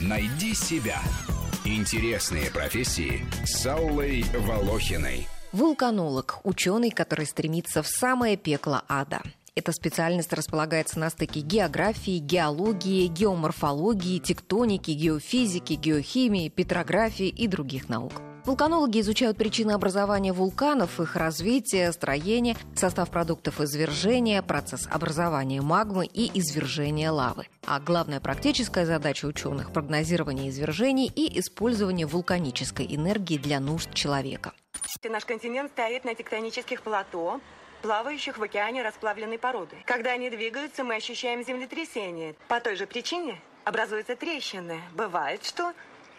Найди себя. Интересные профессии с Аллой Волохиной. Вулканолог – ученый, который стремится в самое пекло ада. Эта специальность располагается на стыке географии, геологии, геоморфологии, тектоники, геофизики, геохимии, петрографии и других наук. Вулканологи изучают причины образования вулканов, их развитие, строение, состав продуктов извержения, процесс образования магмы и извержения лавы. А главная практическая задача ученых – прогнозирование извержений и использование вулканической энергии для нужд человека. Наш континент стоит на тектонических плато, плавающих в океане расплавленной породы. Когда они двигаются, мы ощущаем землетрясение. По той же причине образуются трещины. Бывает, что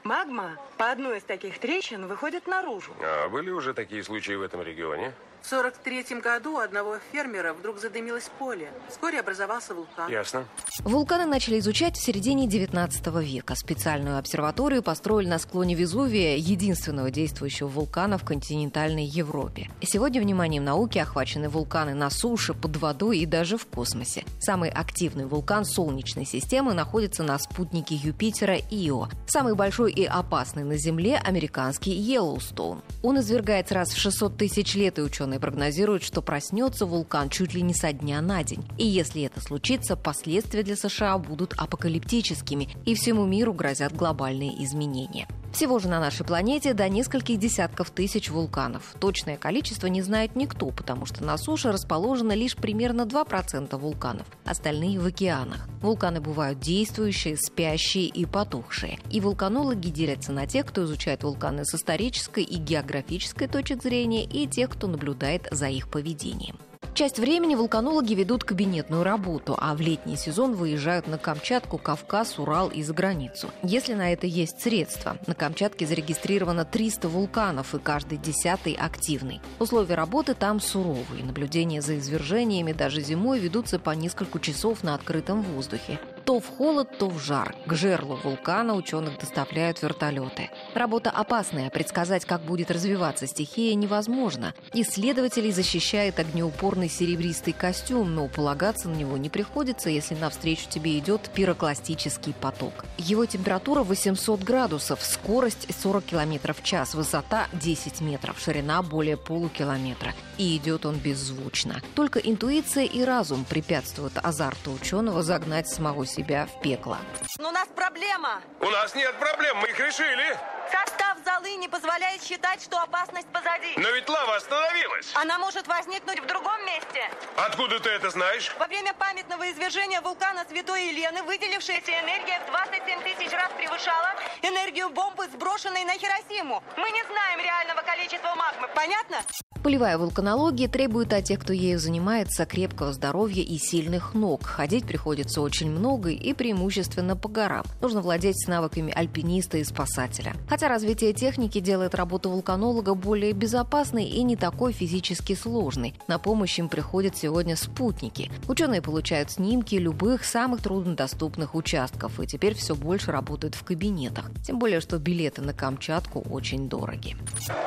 магма по одной из таких трещин выходит наружу. А были уже такие случаи в этом регионе? В 43 году у одного фермера вдруг задымилось поле. Вскоре образовался вулкан. Ясно. Вулканы начали изучать в середине 19 века. Специальную обсерваторию построили на склоне Везувия, единственного действующего вулкана в континентальной Европе. Сегодня вниманием науки охвачены вулканы на суше, под водой и даже в космосе. Самый активный вулкан Солнечной системы находится на спутнике Юпитера Ио. Самый большой и опасный на Земле – американский Йеллоустоун. Он извергается раз в 600 тысяч лет, и ученые прогнозируют, что проснется вулкан чуть ли не со дня на день. И если это случится, последствия для США будут апокалиптическими, и всему миру грозят глобальные изменения. Всего же на нашей планете до нескольких десятков тысяч вулканов. Точное количество не знает никто, потому что на суше расположено лишь примерно 2% вулканов, остальные в океанах. Вулканы бывают действующие, спящие и потухшие. И вулканологи делятся на тех, кто изучает вулканы с исторической и географической точек зрения, и тех, кто наблюдает за их поведением. Часть времени вулканологи ведут кабинетную работу, а в летний сезон выезжают на Камчатку, Кавказ, Урал и за границу. Если на это есть средства. На Камчатке зарегистрировано 300 вулканов, и каждый десятый активный. Условия работы там суровые. Наблюдения за извержениями даже зимой ведутся по несколько часов на открытом воздухе. То в холод, то в жар. К жерлу вулкана ученых доставляют вертолеты. Работа опасная, предсказать, как будет развиваться стихия, невозможно. Исследователей защищает огнеупорный серебристый костюм, но полагаться на него не приходится, если навстречу тебе идет пирокластический поток. Его температура 800 градусов, скорость 40 км в час, высота 10 метров, ширина более полукилометра. И идет он беззвучно. Только интуиция и разум препятствуют азарту ученого загнать самого себя в пекло. Но у нас проблема. У нас нет проблем, мы их решили. Состав золы не позволяет считать, что опасность позади. Но ведь лава остановилась. Она может возникнуть в другом месте. Откуда ты это знаешь? Во время памятного извержения вулкана Святой Елены выделившаяся энергия в 27 тысяч раз превышала энергию бомбы, сброшенной на Хиросиму. Мы не знаем реального количества магмы. Понятно? Полевая вулканология требует от тех, кто ею занимается, крепкого здоровья и сильных ног. Ходить приходится очень много и преимущественно по горам. Нужно владеть навыками альпиниста и спасателя. Хотя развитие техники делает работу вулканолога более безопасной и не такой физически сложной. На помощь им приходят сегодня спутники. Ученые получают снимки любых самых труднодоступных участков и теперь все больше работают в кабинетах. Тем более, что билеты на Камчатку очень дороги.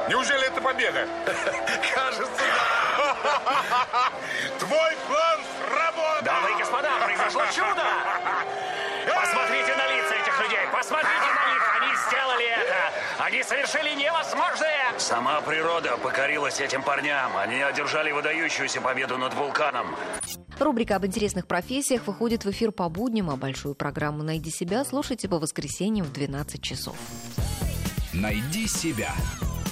Неужели это победа? Кажется, да. Твой план сработал. Дамы и господа, произошло чудо! Посмотрите на лица этих людей! Посмотрите на них! Они сделали это! Они совершили невозможное! Сама природа покорилась этим парням. Они одержали выдающуюся победу над вулканом. Рубрика об интересных профессиях выходит в эфир по будням, а большую программу «Найди себя» слушайте по воскресеньям в 12 часов. Найди себя.